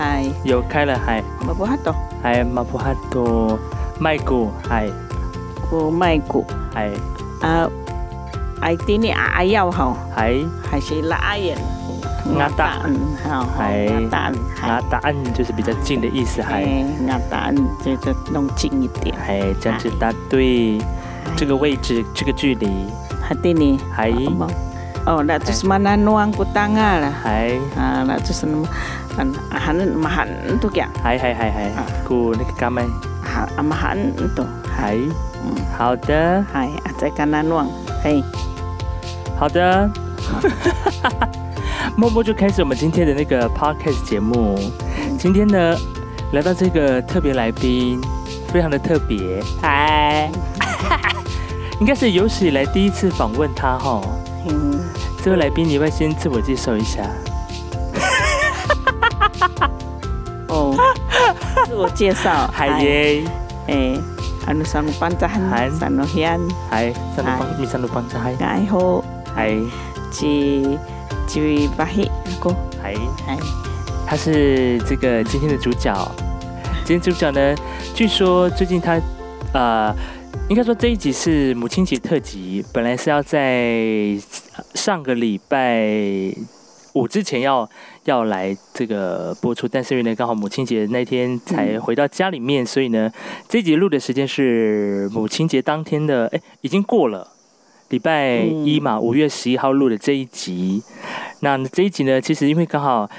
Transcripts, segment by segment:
係係有开了係冇冇得到係馬普哈多麦古係個麥骨係啊，愛啲你阿腰吼，係還是拉人，阿达恩，好，係鴨蛋，拿答案就是比较近的意思，係哎，鴨蛋就就弄近一點，係這樣子答对，这个位置这个距離係啲你，係哦，那就是 mana nuang ku tanga lah. 係 Ah, na 就是 nama an han mahan tu kya. 係係係係顧那個剛妹 Ha mahan tu. 係好的 Hai, 在 kana nuang. Hey, 好的，默默就开始我们今天的那个 podcast 節目。今天呢，来到这个特别来宾，非常的特别，嗨，应该是有史以来第一次访问他哈。hmm. 這位来宾，你先自我介绍一下？我介绍。嗨耶，Eh, Han. sanu hian, 嗨，三路幫，米三路幫着嗨，ngai ho, 嗨 ji ji bahi ko. 嗨，他是这个今天的主角。今天主角呢，据说最近他，呃，应该说这一集是母亲节特辑，本来是要在上个礼拜五之前要要来这个播出，但是因为呢刚好母亲节那天才回到家里面，所以呢这一集录的时间是母亲节当天的，哎，已经过了。礼拜一嘛，五月十一号录的这一集，那这一集呢，其实因为刚好。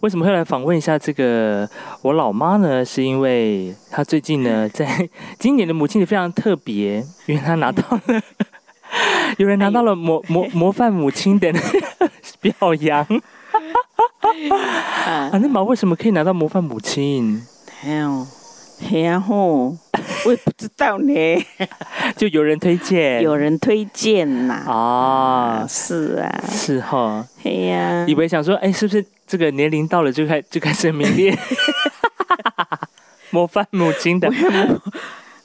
为什么会来访问一下这个我老妈呢？是因为她最近呢，在 今年的母亲节非常特别，因为她拿到了，有人拿到了模模模范母亲的 表揚。Ah, 啊，那毛为什么可以拿到模范母亲？heo. Heo ho. 我也不知道呢，就有人推荐。有人推荐呐。啊，是啊，是哈，嘿呀，以为想说，哎，是不是这个年龄到了就开就开始名列模范母亲的？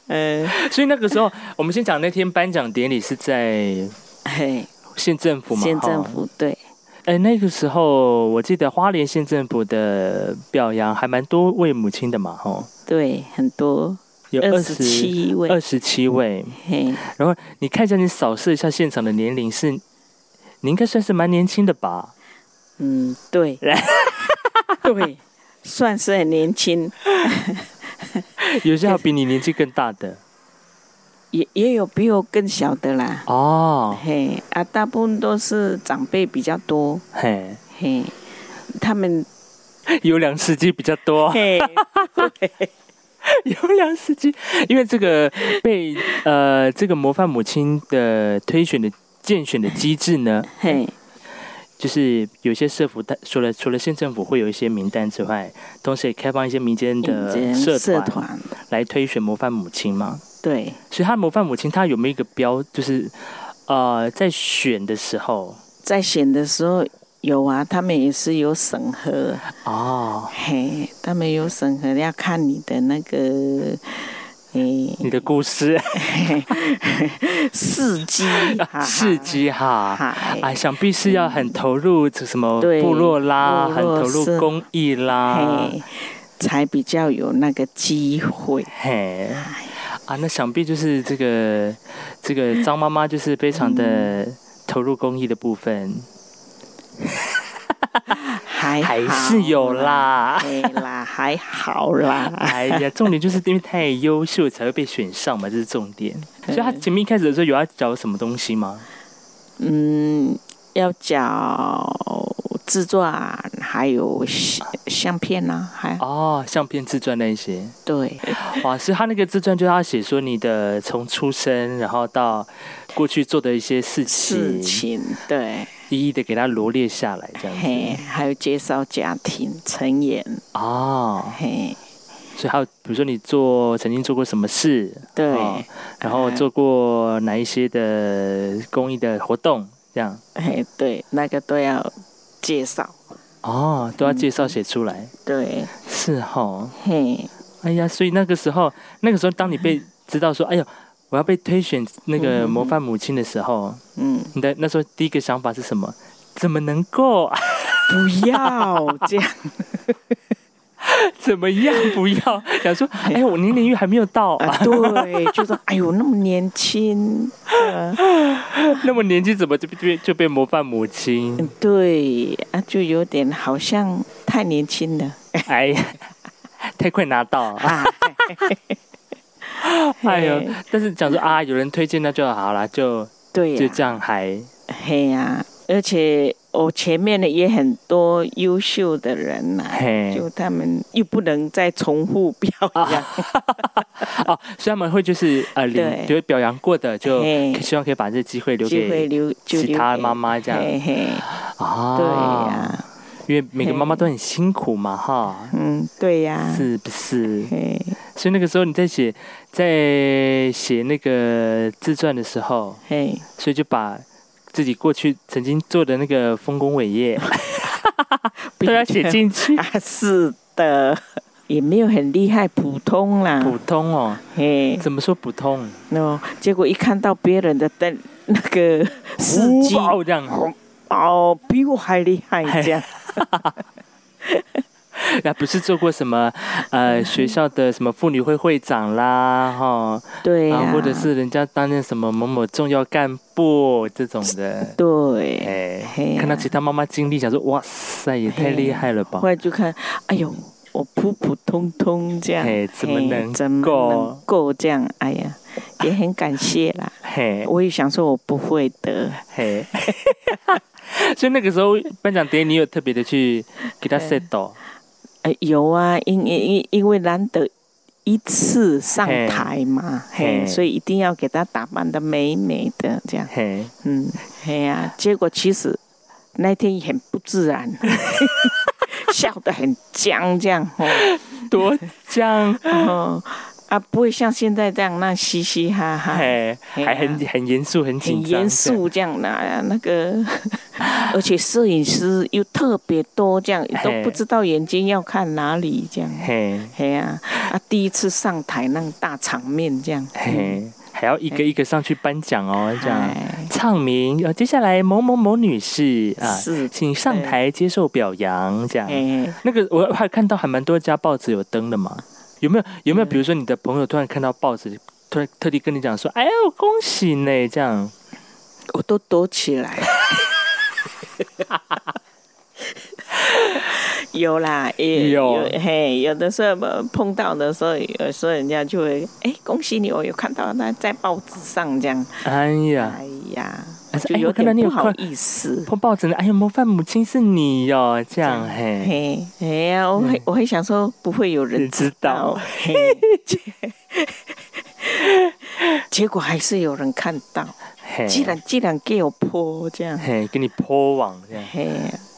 呃，所以那个时候，我们先讲那天颁奖典礼是在嘿，縣政府嘛？县政。府对，哎，那个时候我记得花莲县政府的表扬还蛮多位母亲的嘛，哈，对，很多有二十七位，二十七位。嘿，然后你看一下，你扫视一下现场的年龄是，你应该算是蛮年轻的吧？嗯，对，对，算是很年輕，有些還比你年纪更大的。也也有比我更小的啦，哦，嘿，啊，大部分都是长辈比较多，嘿，嘿，他们优良司机比较多，嘿，优良司机，因为这个被呃这个模范母亲的推选的荐选的机制呢。嘿，就是有些社服，它除了除了县政府会有一些名单之外，同时也开放一些民间的社社團團，來推选模范母亲嘛。对，所以，他模范母亲，他有没有一个标，就是呃，在选的时候，在选的时候有啊，他们也是有审核。哦，嘿，他们有审核，要看你的那個，誒，你的故事，事蹟，哈哈事蹟哈，嗨啊，想必是要很投入這什么部落啦，很投入公益啦，才比较有那个机会。嘿，啊，那想必就是这个这个张妈妈就是非常的投入公益的部分。還還是有啦对啦，还好啦。哎呀，重点就是因为太优秀才会被选上嘛，这是重点。所以他前面一開始的时候有要找什么东西吗？嗯，要繳自传，还有相相片呐、还哦，相片自传那一些。对，哇，所以他那个自传就要写说你的从出生，然后到过去做的一些事情，事情對，一一的给他罗列下來，這樣嘿子。，還有介绍家庭成员，哦，嘿，所以還有比如说你做曾经做过什么事，对，哦然后做过哪一些的公益的活动，这样。嘿，对，那个都要介绍，哦，都要介绍写出來，對，是哈。嘿，哎呀，所以那个时候，那个时候，当你被知道说，哎呦，我要被推选那个模范母亲的时候，嗯，你的那时候第一个想法是什么？怎么能够？不要 这样，怎么样？不要想说，哎，我年龄月还没有到啊，啊，对，就说哎呦那么年轻，呃那么年轻怎么就就就被模范母亲？嗯对啊，就有点好像太年轻了哎呀，太快拿到啊！啊。哎呦，但是讲说啊，有人推荐那就好啦，就对呀、就这样还嘿呀、而且我前面的也很多优秀的人呐、嘿。就他们又不能再重复表扬，哦，所以他们会就是呃，领对。就是表扬过的，就希望可以把这机会留给其他妈妈这样。嘿嘿，啊，对呀、因为每个妈妈都很辛苦嘛，哈，嗯，对呀、是不是？嘿，所以那个时候你在写在写那个自传的时候，嘿，所以就把自己过去曾经做的那个丰功伟业 都要写进去。啊，是的，也没有很厉害，普通啦，普通哦，嘿，怎么说普通？喏，结果一看到别人的的那个 事迹，哇这样，哦，比我还厉害，这样，那不是做过什么呃学校的什么妇女会会长啦，哈，对或者是人家担任什么某某重要干部这种的，对，看到其他妈妈经历，想说哇塞，也太厉害了吧后！来就看，哎呦，我普普通通这样，嘿怎么能怎么够能够这样？哎呀，也很感谢啦。嘿，我也想说我不会的，嘿，所以那个时候颁奖典礼，你有特别的去给他 set 到，哎，有啊，因因因因为难得一次上台嘛，嘿嘿，所以一定要给他打扮的美美的这样，嘿，嗯，嘿呀、结果其实那天也很不自然，笑得很僵这样，哦。多僵，哦，啊，不会像现在这样那嘻嘻哈哈，嘿，还很啊。很严肃，很紧张，很严肃这样。的、那个，而且摄影师又特别多，这样都不知道眼睛要看哪里这样。嘿。嘿呀、啊，第一次上台那种大场面这样，嘿，还要一个一个上去颁奖哦，这样。哎。唱名。呃，接下来某某某女士啊，是请上台接受表扬，这样。哎，那个我还看到还蛮多家报纸有登的嘛，有没有？有没有？嗯比如说你的朋友突然看到报纸，突然特地跟你讲说：“哎呦，恭喜呢！”这样。我都躲起来。有啦，也有嘿，有的时候呃碰到的时候，有时候人家就会哎，恭喜你，我有看到他在报纸上这样，哎呀，哎呀，就有哎呦看到点不好意思。碰报纸呢，哎呦，模范母亲是你哟，这样嘿，嘿，哎呀，我会我会想说，不会有人知道结 结果还是有人看到。嘿，既然既然给我泼这样，嘿，给你泼网这样。嘿，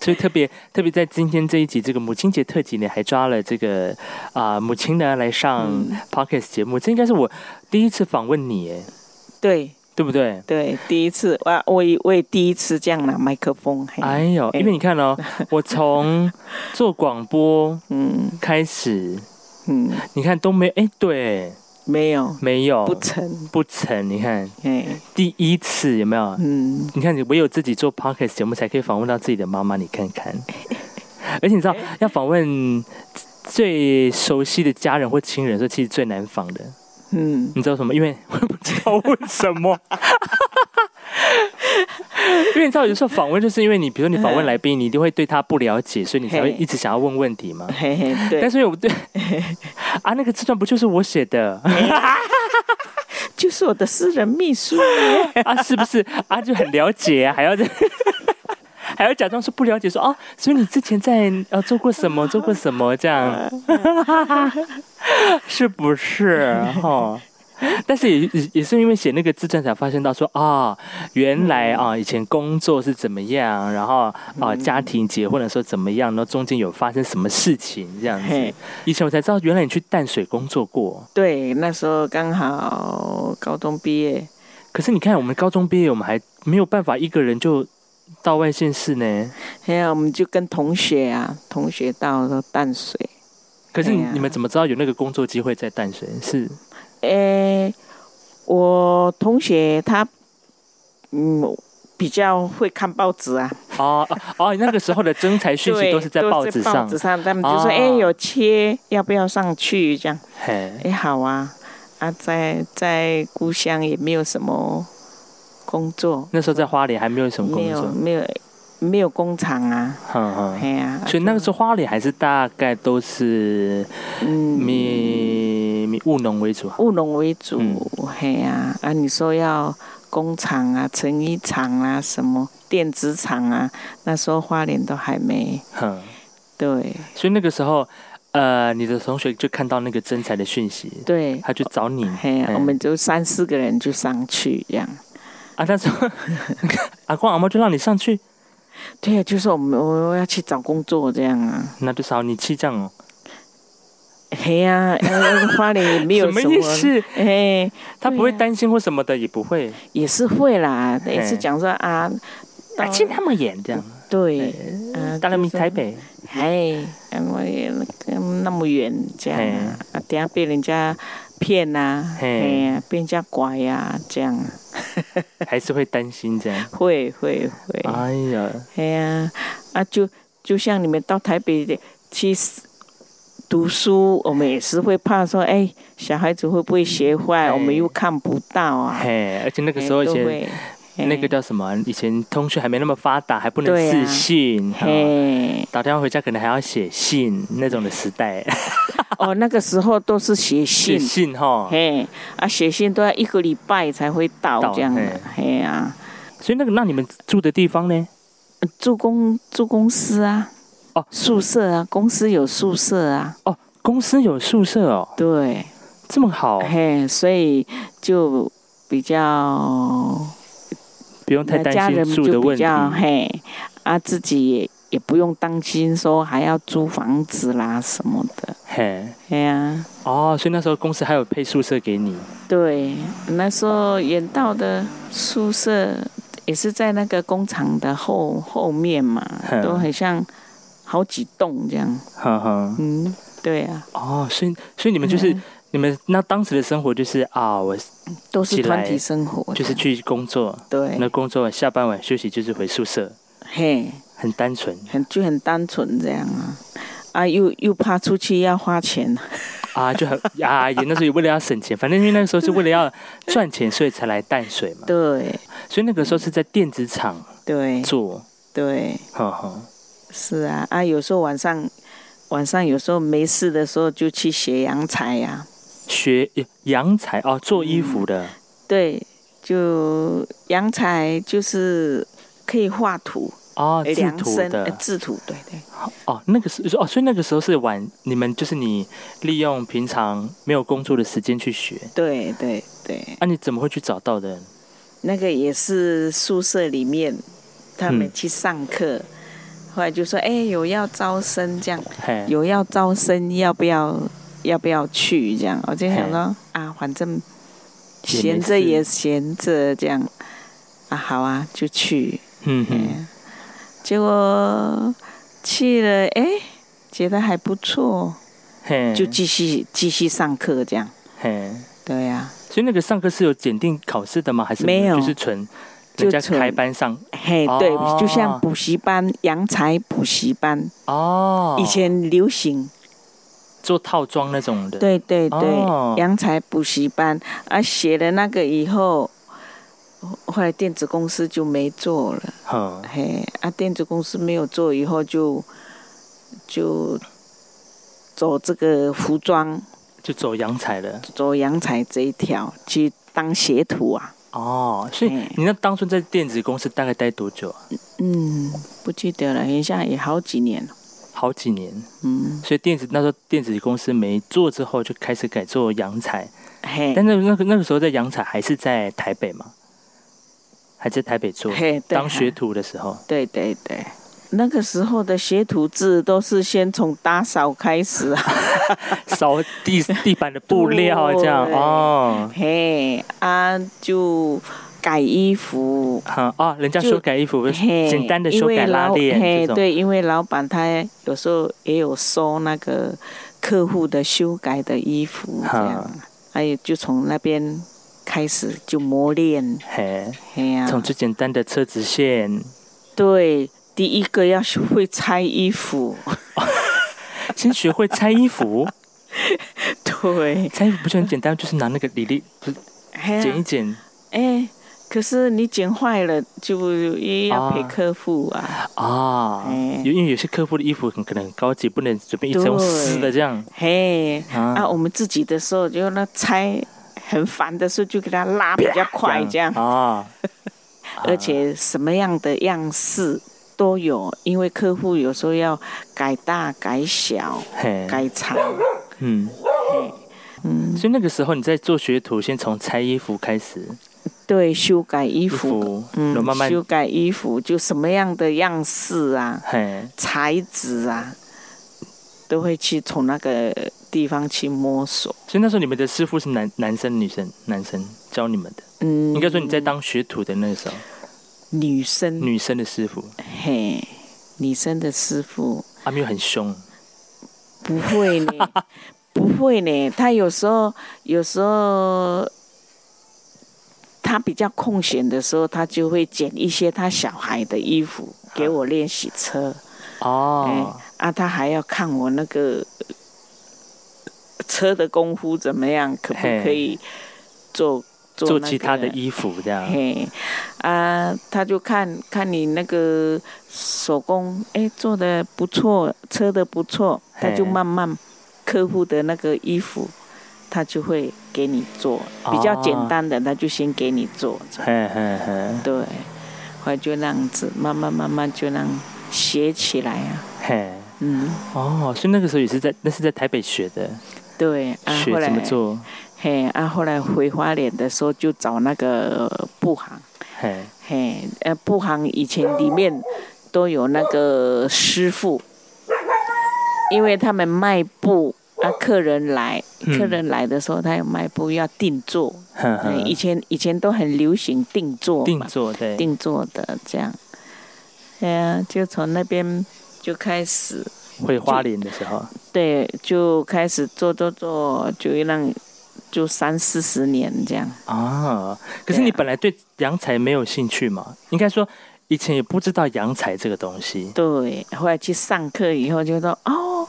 所以特别特别在今天这一集这个母亲节特辑呢，还抓了这个啊、母亲呢来上嗯 podcast 节目，这应该是我第一次访问你，哎，对对不对？对，第一次，我我也我也第一次这样拿麦克风，嘿。哎呦，哎因为你看哦，我从做广播嗯。开始，嗯，你看都没哎，对，没有。没有。不成，不成，你看。哎，第一次有没有？嗯，你看，唯有自己做 podcast 节目才可以访问到自己的妈妈，你看看。而且你知道，要访问最熟悉的家人或亲人，说其实最难访的。嗯，你知道什么？因为我也不知道问什么。因为你知道，有时候访问就是因为你，比如说你访问来宾，你一定会对他不了解，所以你才会一直想要问问题嘛。嘿嘿，对但，是我对 啊，那个自传不就是我写的 就是我的私人秘书，啊？是不是啊？就很了解啊，还要还要假装说不了解，说哦，所以你之前在呃做过什么，做过什么这样，是不是哈？但是也也也是因为写那个自传才发现到说啊，原来啊以前工作是怎么样，然后啊家庭结婚的时候怎么样，然后中间有发生什么事情这样子。以前我才知道，原来你去淡水工作过。对，那时候刚好高中毕业，可是你看，我们高中毕业，我们还没有办法一个人就到外县市呢。还有我们就跟同学啊，同学到了淡水，可是你们怎么知道有那个工作机会在淡水？是诶，我同学他，嗯，比较会看报纸啊。哦哦哦，那个时候的征才讯息，都是在报纸上报纸。上他们就说：“哦哎、有切，要不要上去？”这样，嘿，哎、好啊。啊，在在故乡也没有什么工作，那时候在花莲还没有什么工作，没有没有工厂啊，哼哼。哎呀、所以那个时候花莲还是大概都是嗯，以以务农为主。务农为主嗯，嘿呀、啊，你说要工厂啊、成衣厂啊、什么电子厂啊，那时候花莲都还没，哼，对。所以那个时候，呃，你的同学就看到那个征才的讯息，对，他就找你。嘿。我们就三四个人就上去这样。啊，他说 阿公阿妈就让你上去，对啊，就是我们我要去找工作这样啊。那就少你气这样哦。嘿呀、呃花莲也没有什 什么意思？哎，他不会担心或什么的，也不会。也是会啦，嘿。也是讲说啊，到啊，去那么远这样，对，嗯，到了就是台北，哎，我也那么远这样啊，啊，等下被人家骗呐，嘿。哎呀，被人家拐呀，这样 还是会担心这样。会会会，哎呀，哎呀，啊，就就像你们到台北的去读书，我们也是会怕说，哎，小孩子会不会学坏，哎我们又看不到啊。嘿，而且那个时候以前哎都会那个叫什么？以前通讯还没那么发达，还不能对啊。视讯，哈嘿，打电话回家可能还要写信那种的时代，哦，那个时候都是写写信，信哈。嘿，啊，写信都要一个礼拜才会到到这样的。嘿，嘿啊，所以那个那你们住的地方呢？住公住公司啊，哦。宿舍啊，公司有宿舍啊，哦，公司有宿舍哦，对，这么好，嘿，所以就比较不用太担心人住的问题。较嘿，啊，自己也也不用担心说还要租房子啦什么的，嘿，哎呀、哦，所以那时候公司还有配宿舍给你。对，那时候远道的宿舍也是在那个工厂的后后面嘛，都很像好几栋这样。哈哈，嗯，对啊，哦，所以所以你们就是、嗯你们那当时的生活就是啊，我都是团体生活，就是去工作，对。那，工作下班晚休息就是回宿舍，嘿，很单纯。很就很单纯这样啊。啊，又又怕出去要花钱，啊，就很啊，也那时候也为了要省钱，反正因为那个时候是为了要赚钱，所以才来淡水嘛。对。所以那个时候是在电子厂对。做，对，呵呵，是啊啊，有时候晚上晚上有时候没事的时候就去学洋裁呀、学洋裁哦，做衣服的，对，就洋裁就是可以画图，哦，呃制图的，制图，对对。哦，那个是哦，所以那个时候是晚，你们就是你利用平常没有工作的时间去学，对对对，啊，你怎么会去找到的？那个也是宿舍里面他们嗯。去上课，后来就说哎有要招生这样，有要招生要不要要不要去这样，我就想嘿。说啊，反正闲着也闲着这样啊，好啊就去，嗯哼，嗯，结果去了哎觉得还不错，嘿，就继续继续上课这样，嘿，对呀、所以那个上课是有检定考试的吗？还是没有？就是纯就人家纯开班上？嘿，对，哦。就像补习班、洋才补习班，哦，以前流行，做套装那种的，，对对对，哦。洋才补习班。啊，写了那个以后，后来电子公司就没做了，哼，嘿，啊，电子公司没有做以后就就走这个服装，就走洋彩了。走洋才这一条去当学徒啊，哦，所以你那当初在电子公司大概待多久啊？嗯，不记得了，好像也好几年了，好几年。嗯，所以电子那时候电子公司没做之后，就开始改做洋彩。嘿，但那那个那个时候在洋彩还是在台北嘛，还在台北做嘿，对当学徒的时候。对对对，那个时候的学徒制都是先从打扫开始啊，扫地地板的布料这样 哦。嘿啊就改衣服，哈哦，人家就修改衣服，嘿，简单的修改拉链对，因为老板他有时候也有收那个客户的修改的衣服这样哈，还有就从那边开始就磨练，嘿，嘿呀、从最简单的车子线，对，第一个要学会拆衣服，先学会拆衣服，对，拆衣服不是很简单，就是拿那个里里不是嘿剪一剪。哎，可是你剪坏了，就也要赔啊客户啊。啊，因为有些客户的衣服很可能很高级，不能随便一层对撕的这样。嘿，啊。啊，我们自己的时候就那拆很烦的时候，就给它拉比较快这样，啊，而且什么样的样式都有，因为客户有时候要改大、改小、改长，嗯。嗯，所以那个时候你在做学徒，先从拆衣服开始，对，修改衣衣服，嗯慢慢，修改衣服就什么样的样式啊，嘿，材质啊，都会去从那个地方去摸索。所以那时候你们的师傅是男男生女生？男生教你们的，嗯，应该说你在当学徒的那时候，女生，女生的师傅，嘿，女生的师傅。阿没有很凶，不会呢，不会呢。他有时候，有时候他比较空闲的时候，他就会捡一些他小孩的衣服给我练习车。哦，啊，他还要看我那个呃车的功夫怎么样，可不可以做做那个其他的衣服这样，嘿，啊，他就看看你那个手工，哎，做的不错，车的不错，他就慢慢客户的那个衣服，他就会给你做，比较简哦单的，他就先给你做，嘿嘿嘿，对，后来就那样子，慢慢慢慢就那样学起来啊，嘿，嗯，哦，所以那个时候也是在那是在台北学的，对，啊，学怎么做，嘿，啊，后来回花莲的时候就找那个布行。嘿，嘿，呃，布行以前里面都有那个师傅，因为他们卖布啊，客人来，嗯。客人来的时候，他有卖布要定做，嗯，以，前以前都很流行定做定，做对，定做的这样，哎呀，就从那边就开始，会花莲的时候，对，就开始做做做，就让就三四十年这样，啊，可是你本来对洋彩没有兴趣嘛？应该说以前也不知道洋彩这个东西。对，后来去上课以后就说哦，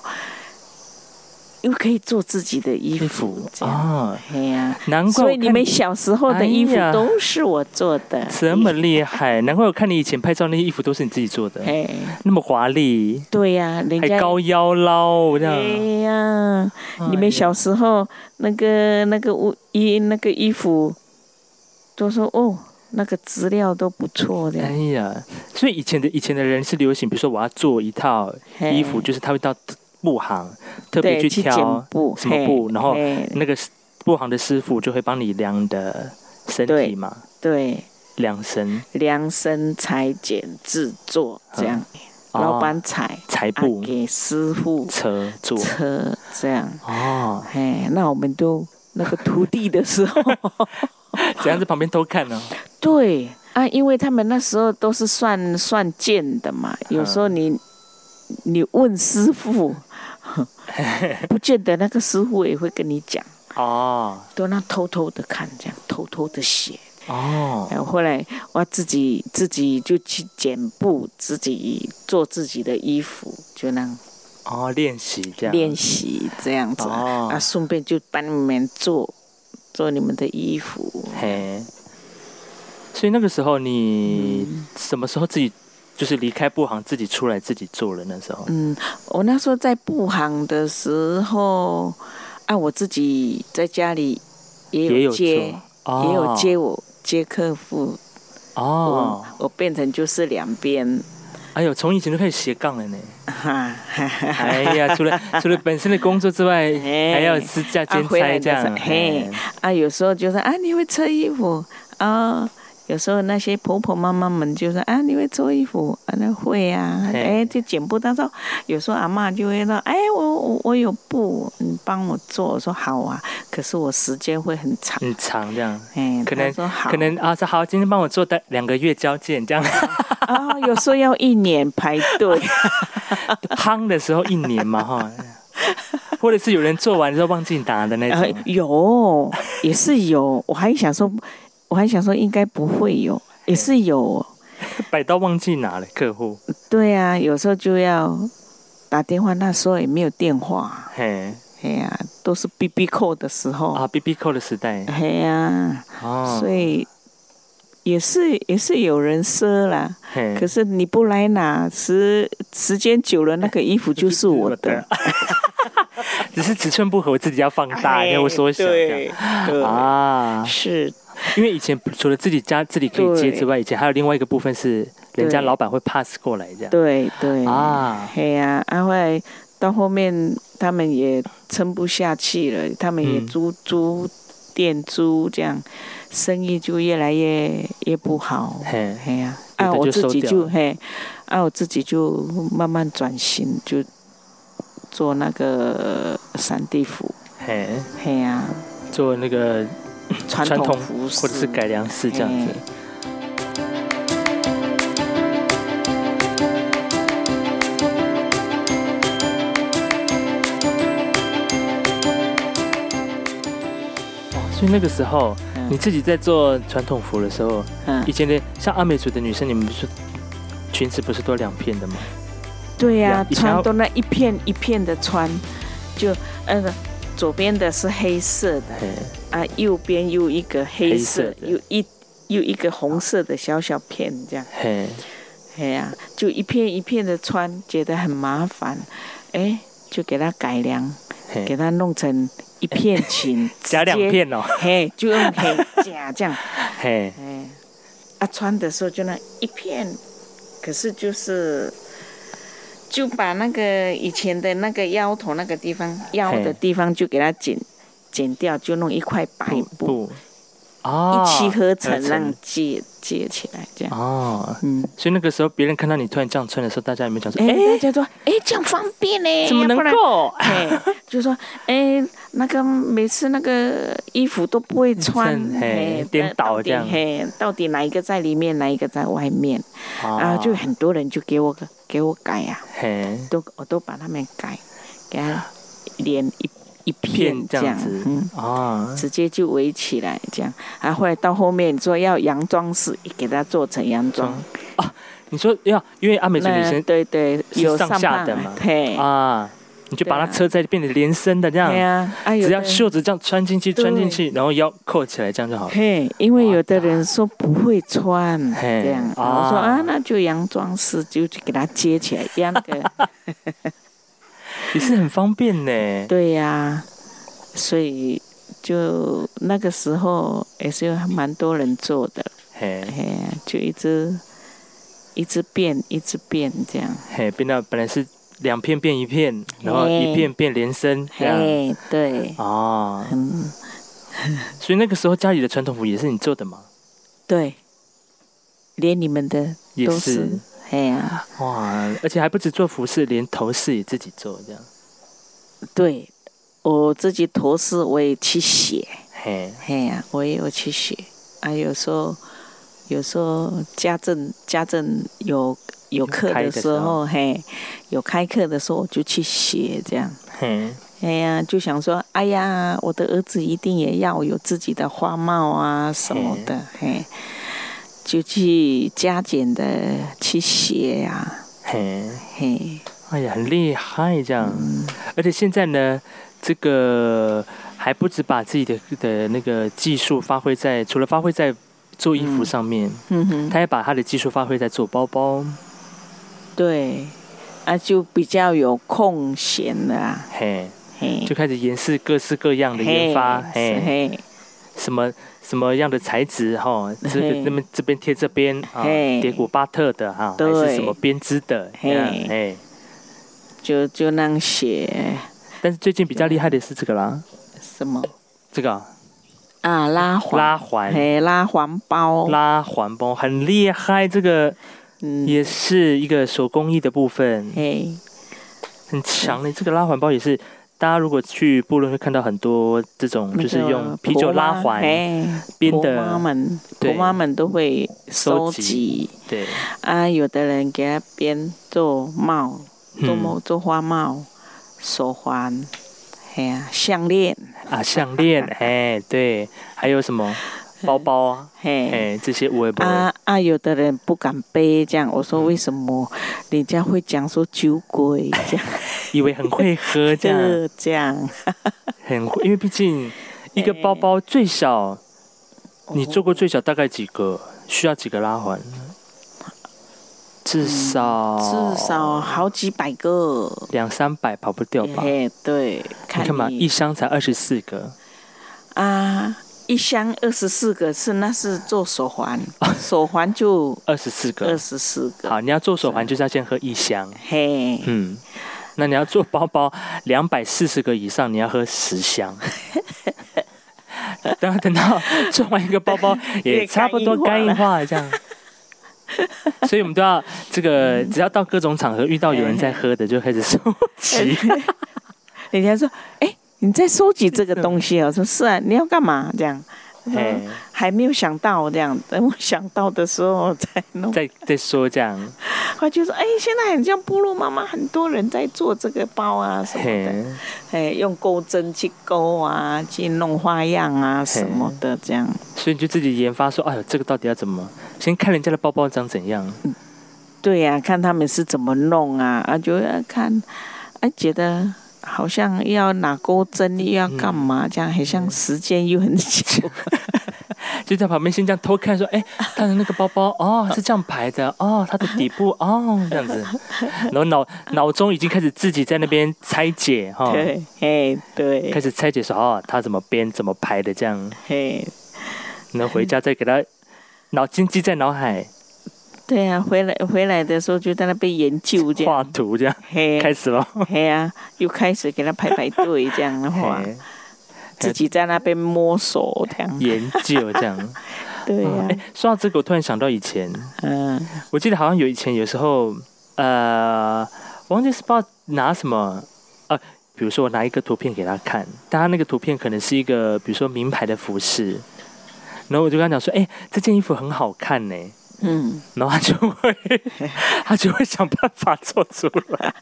又可以做自己的衣服衣服，这样。啊，哎呀、难怪所以你们小时候的衣服都是我做的。这么厉害，难怪我看你以前拍照那些衣服都是你自己做的，哎，那么华丽，对呀、人家还高腰捞这样。哎。呀，你们小时候那个那个衣衣那个衣服，都说哦，那个资料都不错的哎。呀，所以以前的以前的人是流行，比如说我要做一套衣服，就是他会到布行特别，去剪挑布，什么布然后那个布行的师傅就会帮你量你的身体嘛，对。量身。量身裁剪制作这样，哦老板裁。啊裁布、给师傅车做。车这样，哦，哎，那我们都那个徒弟的时候，怎样在旁边偷看呢？对啊，因为他们那时候都是算算件的嘛，有时候你你问师傅，不见得那个师傅也会跟你讲，哦。都那偷偷的看，这样偷偷的写。哦，然后后来我自己自己就去剪布，自己做自己的衣服，就那样。哦，练习这样。练习这样子啊，哦。啊，顺便就帮你们做做你们的衣服。嘿，所以那个时候你嗯。什么时候自己就是离开布行，自己出来自己做了？那时候嗯，我那时候在布行的时候，啊，我自己在家里也也有有接，也有接我接客户，哦我，我变成就是两边，哎呦，从以前就开始斜杠了呢。哎呀，除了 除了本身的工作之外，哎还要私下兼差这样。嘿哎啊，有时候就是啊，你会车衣服啊。有时候那些婆婆妈妈们就说啊，你会做衣服啊？那会啊，哎，就剪布。到时候有时候阿妈就会说，哎，我我我有布，你帮我做。我说好啊，可是我时间会很长。很长这样，哎，可能她说好，可能啊，说好，今天帮我做的两个月交件这样，啊，有时候要一年排队。夯的时候一年嘛哈。或者是有人做完之后忘记拿的那呃种，，有也是有，我还想说，我还想说应该不会有，也是有。摆到忘记拿了客户，对啊，有时候就要打电话，那时候也没有电话，嘿。嘿呀，都是 B B 扣的时候，啊，B B 扣的时代。嘿呀，哦，所以也是也是有人赊啦。嘿。可是你不来拿，时时间久了，那个衣服就是我的，只是尺寸不合，我自己要放大，哎要缩小这样。对对，啊。是因为以前除了自己家自己可以接之外，以前还有另外一个部分是人家老板会 pass 过来这样。对对啊，嘿呀、啊，后来到后面他们也撑不下去了，他们也嗯。租、租店租这样，生意就越来越越不好。嘿，嘿呀、有的啊，我自己就嘿，啊，我自己就慢慢转型，就做那个三地服。嘿，嘿呀、做那个传传统服饰或者是改良式这样子。哇，所以那个时候嗯你自己在做传统服的时候，嗯以，前的像阿美族的女生，你们不是裙子不是都两片的吗？对呀、穿都那一片一片的穿，就那个左边的是黑色的。啊，右边又一个黑色，黑色又一又一个红色的小小片，这样，嘿，哎呀、就一片一片的穿，觉得很麻烦，哎，就给它改良，给，它弄成一片裙，加两，片哦，嘿，就用黑夹这样，嘿，哎，啊，穿的时候就那一片，可是就是。就把那个以前的那个腰头那个地方，腰的地方就给它剪剪掉，就弄一块白布，布，啊，一气呵成让接接起来，这样。哦，嗯，所以那个时候别人看到你突然这样穿的时候，大家有没有讲说，哎、哎、大家说，哎、这样方便呢，怎么能？够？哎，就说，哎、那个每次那个衣服都不会穿，颠倒到底这样嘿，到底哪一个在里面，哪一个在外面？啊啊，就很多人就给我给我改呀、嘿，都我都把他们改，给他连一一片片这样，子。嗯。啊，直接就围起来，这样，啊，后来到后面说要洋装饰，也给它做成洋装，你说要，因为阿美族女那生对对，是上有上下的嘛。对，啊，你就把它车在变得连身的这样。对，啊，啊，有只要袖子这样穿进去，穿进去，然后腰扣起来，这样就好了。嘿，因为有的人说不会穿嘿这样，啊。我说啊，那就洋装式，就给它接起来，一样的，也是很方便呢。对呀、所以就那个时候也是有蛮多人做的，嘿，嘿，就一直一直变，一直变这样，嘿，变到本来是两片变一片，然后一片变连身，这样。嘿，对，哦。嗯，所以那个时候家里的传统服也是你做的吗？对，连你们的都也是是，嘿呀、哇，而且还不止做服饰，连头饰也自己做，这样。对，我自己头饰我也去写，嘿，嘿呀、我也有去写，啊，有时候有时候家政家政有有课的时候，嘿，有开课的时候我就去写这样。嘿，哎呀，就想说，哎呀，我的儿子一定也要有自己的花帽啊什么的，嘿，就去加减的去写呀、嘿，嘿，哎呀，很厉害这样。而且现在呢，这个还不止把自己的的那个技术发挥在，除了发挥在做衣服嗯上面，嗯哼，他也把他的技术发挥在做包包。对，啊，就比较有空闲了啊，嘿，嘿，就开始研试各式各样的研发，嘿，嘿，什么什么样的材质哈，这个那么这边贴这边啊，嘿。叠古巴特的哈，还是什么编织的，嘿。嘿。就就那样写。但是最近比较厉害的是这个啦，什么？这个。啊啊，拉环，拉环。嘿，拉环包，拉环包很厉害，这个嗯，也是一个手工艺的部分，嘿，很强的。这个拉环包也是，大家如果去部落会看到很多这种，就是用啤酒拉环嘿编婆妈的，们，对婆妈们都会收收集集对，啊，有的人给他编做帽，做嗯帽做花帽、手环，哎呀，项链，啊，项链，哎，对，还有什么 包包啊，嘿。哎，这些我也不会。啊啊！有的人不敢背，这样我说为什么？人家会讲说酒鬼这样，以为很会喝这样，这这样。很会，因为毕竟一个包包最少，你做过最小大概几个？需要几个拉环？至少至少好几百个，两三百跑不掉吧？嘿，对，你看看嘛，一箱才二十四个，啊，一箱二十四个是那是做手环，手环就二十四个二。十四个，好，你要做手环就是要先喝一箱，嘿，嗯，那你要做包包两百四十个以上，你要喝十箱。等 等到做完一个包包，也差不多干硬化了这样。所以我们都要这个，只要到各种场合遇到有人在喝的，就开始收集。人家说，哎，你在收集这个东西啊？我说是啊，你要干嘛？这样，还没有想到这样，等我想到的时候再弄。再再说这样，他就说，哎，现在很像部落妈妈，很多人在做这个包啊什么的。嘿，哎，用钩针去钩啊，去弄花样啊什么的，这样。所以你就自己研发说，哎呦，这个到底要怎么？先看人家的包包长怎样，对呀、看他们是怎么弄啊，啊，就要看，啊，觉得好像要拿钩针，又要干嘛，这样，好像时间又很久。就在旁边先这样偷看，说，哎，他的那个包包哦是这样排的，哦，它的底部哦这样子，然后脑脑中已经开始自己在那边拆解哈，对，嘿，对。开，始拆解说，哦，他怎么编怎么排的这样，嘿，然后回家再给他脑筋记在脑海，对啊、回来回来的时候就在那边研究这画样，图这样嘿，开始了，嘿呀、又开始给他排排队这样的话，自己在那边摸索这样，研究这样。对呀、哎，说到这个，我突然想到以前，嗯，我记得好像有以前有时候，呃，我忘记是不知道拿什么，呃，比如说我拿一个图片给他看，但他那个图片可能是一个，比如说名牌的服饰，然后我就跟他讲说，哎、这件衣服很好看呢，嗯，然后他就会，他就会想办法做出来，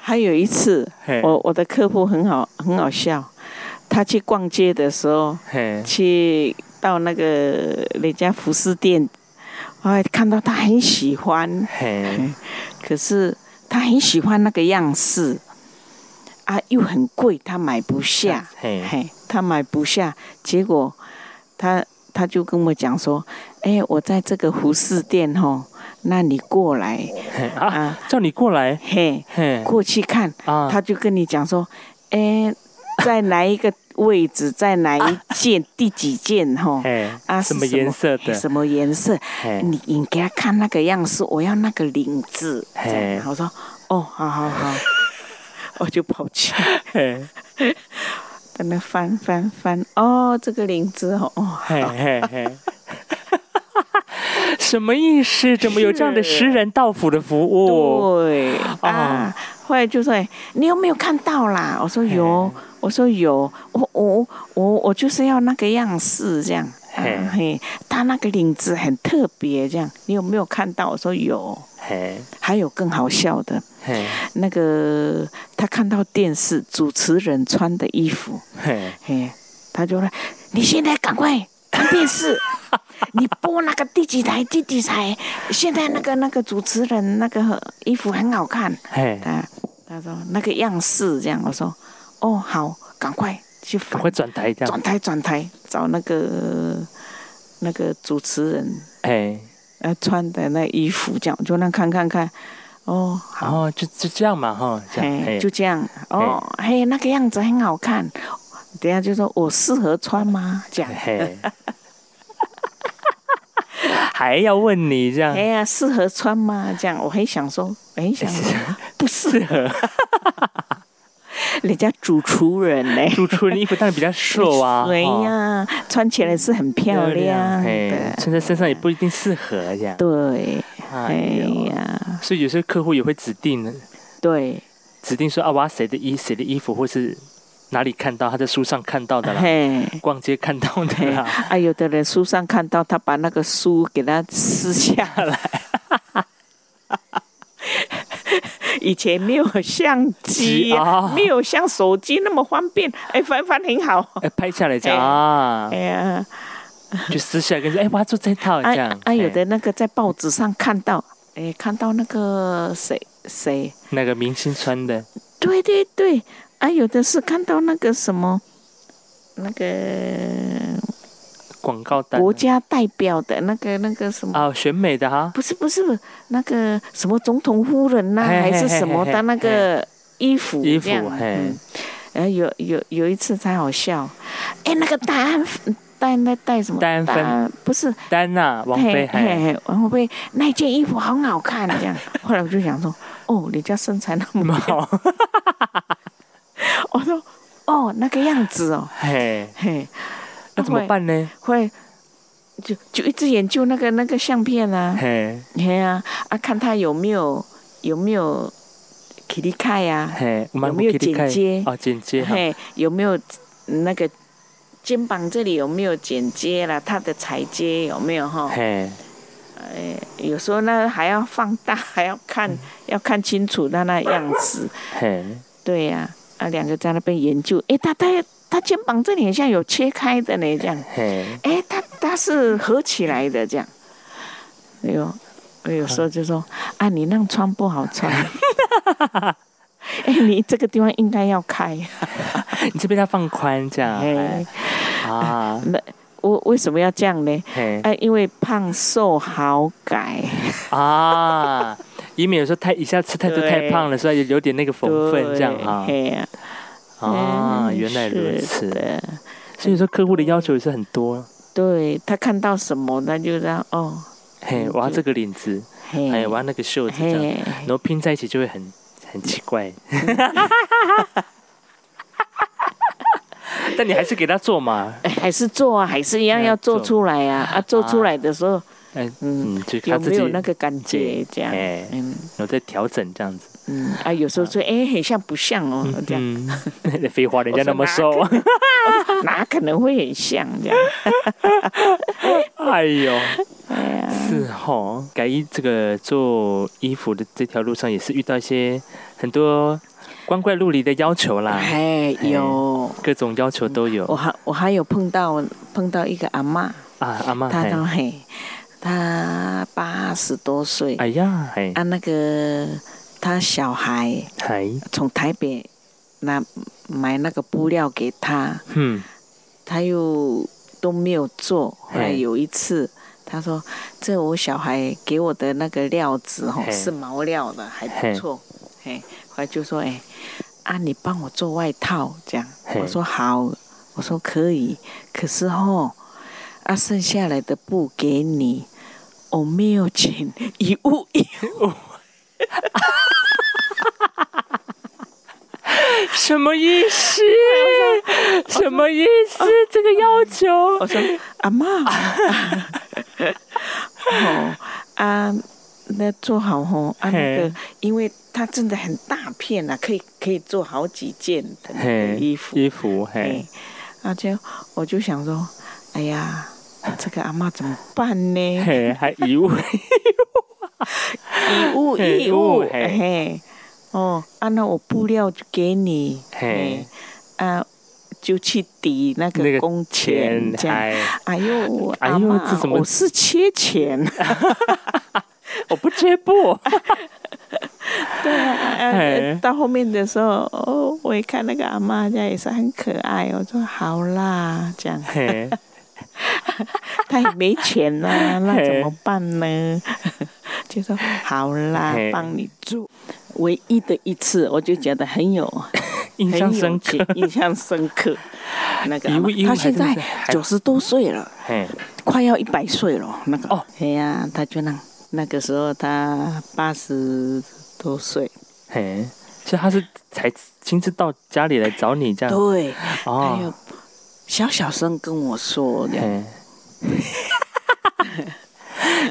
还有一次，嘿，我我的客户很好很好笑，他去逛街的时候，嘿，去到那个人家服饰店，我还看到他很喜欢，嘿，可是他很喜欢那个样式，啊，又很贵，他买不下，嘿，嘿，他买不下，结果他他就跟我讲说，哎，我在这个服饰店吼，那你过来。啊，啊，叫你过来，嘿，嘿，过去看，啊，他就跟你讲说，哎，在哪一个位置，在哪一件，第几件吼。啊，什么颜色的？什么颜色？你你给他看那个样式，我要那个领子。我说哦，好好好，我就跑去，在那翻翻翻，哦，这个领子哦，哦，嘿嘿嘿。什么意思？怎么有这样的食人道府的服务？对。啊。后来就说哎你有没有看到啦？我说有，我说有，我我我我就是要那个样式这样。嘿，他那个领子很特别，这样。你有没有看到？我说有，嘿，还有更好笑的，嘿，那个他看到电视主持人穿的衣服，嘿，嘿，他就说：“你现在赶快看电视，你播那个第几台第几台，现在那个那个主持人那个衣服很好看。嘿”，他他说那个样式这样，我说：“哦，好，赶快去赶快转台这样转。台转台找那个那个主持人哎，呃穿的那衣服，这样就那看看看，哦，好。”然后就就这样嘛，哈，就这样哦，嘿，那个样子很好看。等下就说我适合穿吗？这样，嘿，还要问你这样。哎，呀，适合穿吗？这样，我很想说，很想说 不适合，人家主厨人呢，主厨人衣服当然比较瘦啊，对哈，呀，穿起来是很漂亮嘿，的，穿在身上也不一定适合这样。对，哎呀，所以有些客户也会指定对，指定说啊，我要谁的衣谁的衣服，或是哪里看到他在书上看到的啦，嘿。逛街看到的嘿。啦，啊，有的人书上看到他把那个书给他撕下来，以前没有相机，哦没有像手机那么方便。哎，翻翻很好。哎，拍下来这样哎啊。哎，呀，就撕下来跟说，哎，我要做这套这啊样。啊，有哎的那个在报纸上看到，哎，看到那个谁谁，那个明星穿的，对对对，啊，有的是看到那个什么，那个广告单国家代表的那个那个什么。啊，选美的哈，不是不是那个什么总统夫人呐、还是什么的那个衣服衣服嘿。嗯，然后有有有一次才好笑，哎，那个戴安戴那戴什么？戴安芬。不是。丹娜、王菲，王菲那件衣服好好看，这样。后来我就想说，哦，人家身材那么好，好，我说哦那个样子哦，嘿，嘿，那怎么办呢？会就就一直研究那个那个相片啊，嘿，嘿啊啊，看他有没有有没有 i t 开呀，嘿，有没有剪接啊，剪接，嘿，有没有那个肩膀这里有没有剪接啦？他的裁接有没有哈？嘿，哎，有时候呢还要放大，还要看要看清楚他那样子。嘿，对呀、啊，两个在那边研究，哎，他他他肩膀这里好像有切开的呢，这样。嘿，哎，他他是合起来的这样。哎呦，我有时候就说啊，你那样穿不好穿。哎，你这个地方应该要开。你这边要放宽这样，哎哎，啊，那我为什么要这样呢？嘿，哎，因为胖瘦好改。啊，以免有时候太一下吃太多太胖了，所以有点那个缝分这样。啊，嗯原来如此。的所以说客户的要求也是很多。对他看到什么，他就让哦，嘿，我要这个领子，嘿，哎，我要那个袖子这样，然后拼在一起就会很很奇怪。但你还是给他做嘛，哎还是做啊，还是一样要做出来啊啊，做出来的时候，哎，嗯，嗯，就他有自己没有那个感觉？这样，哎，嗯。然后再调整这样子。嗯啊，有时候说哎，很像不像哦，这样。嗯，废话，人家那么瘦，哪可能会很像这样？哎呦，哎呀，是哦，改衣这个做衣服的这条路上也是遇到一些很多光怪陆离的要求啦，哎，有，各种要求都有。我还我还有碰到碰到一个阿妈，啊，阿妈，她都嘿，她八十多岁，哎呀，哎，啊，那个他小孩嗨，从台北那买那个布料给他，嗯，他又都没有做。后来有一次，他说：“这我小孩给我的那个料子哦，是毛料的，还不错。”嘿，后来就说：“哎，啊，你帮我做外套这样。”我说：“好。”我说：“可以。”可是哦，啊，剩下来的布给你，我没有钱，一物一物。什么意思？什么意思？这个要求？我说阿妈，哦啊，那做好吼啊那个，因为它真的很大片啊，可以可以做好几件的衣服。衣服，哎嘿，，而且我就想说，哎呀，这个阿妈怎么办呢？嘿，还一 物，一物嘿一物，一物嘿。嘿，哦，啊，那我布料就给你，嘿，啊，就去抵那那个个工钱钱，这样。哎，哎呦，哎呦阿嬷这怎么我是缺钱。我不缺布，对啊，到后面的时候，哦，我一看那个阿妈家也是很可爱，我说好啦，这样，嘿，她也没钱呐、那怎么办呢？就说好啦，帮你做。唯一的一次，我就觉得很有 印象深刻，印象深刻。那个阿嬷一物一物她现在九十多岁了，嘿，快要一百岁了。那个哦，哎呀，他就那那个时候他八十多岁，嘿，所以他是才亲自到家里来找你这样，对，哦，小小声跟我说的，嘿，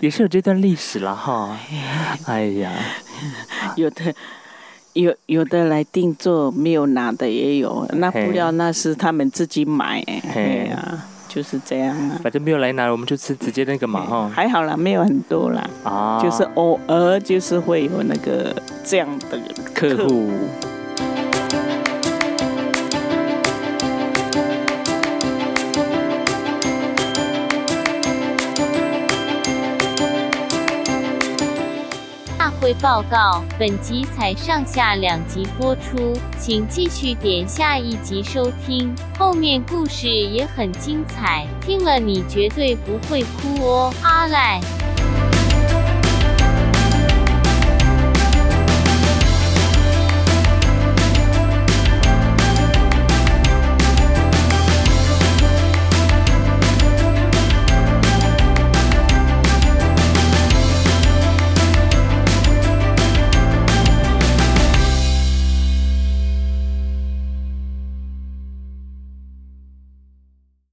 也是有这段历史了哈，哎呀，有的有有的来定做没有拿的也有，那布料那是他们自己买，哎呀，就是这样啊。反正没有来拿，我们就吃直接那个嘛哈。还好啦，没有很多啦，啊，就是偶尔就是会有那个这样的客户。大报告，本集才上下两集播出，请继续点下一集收听，后面故事也很精彩，听了你绝对不会哭哦，阿赖。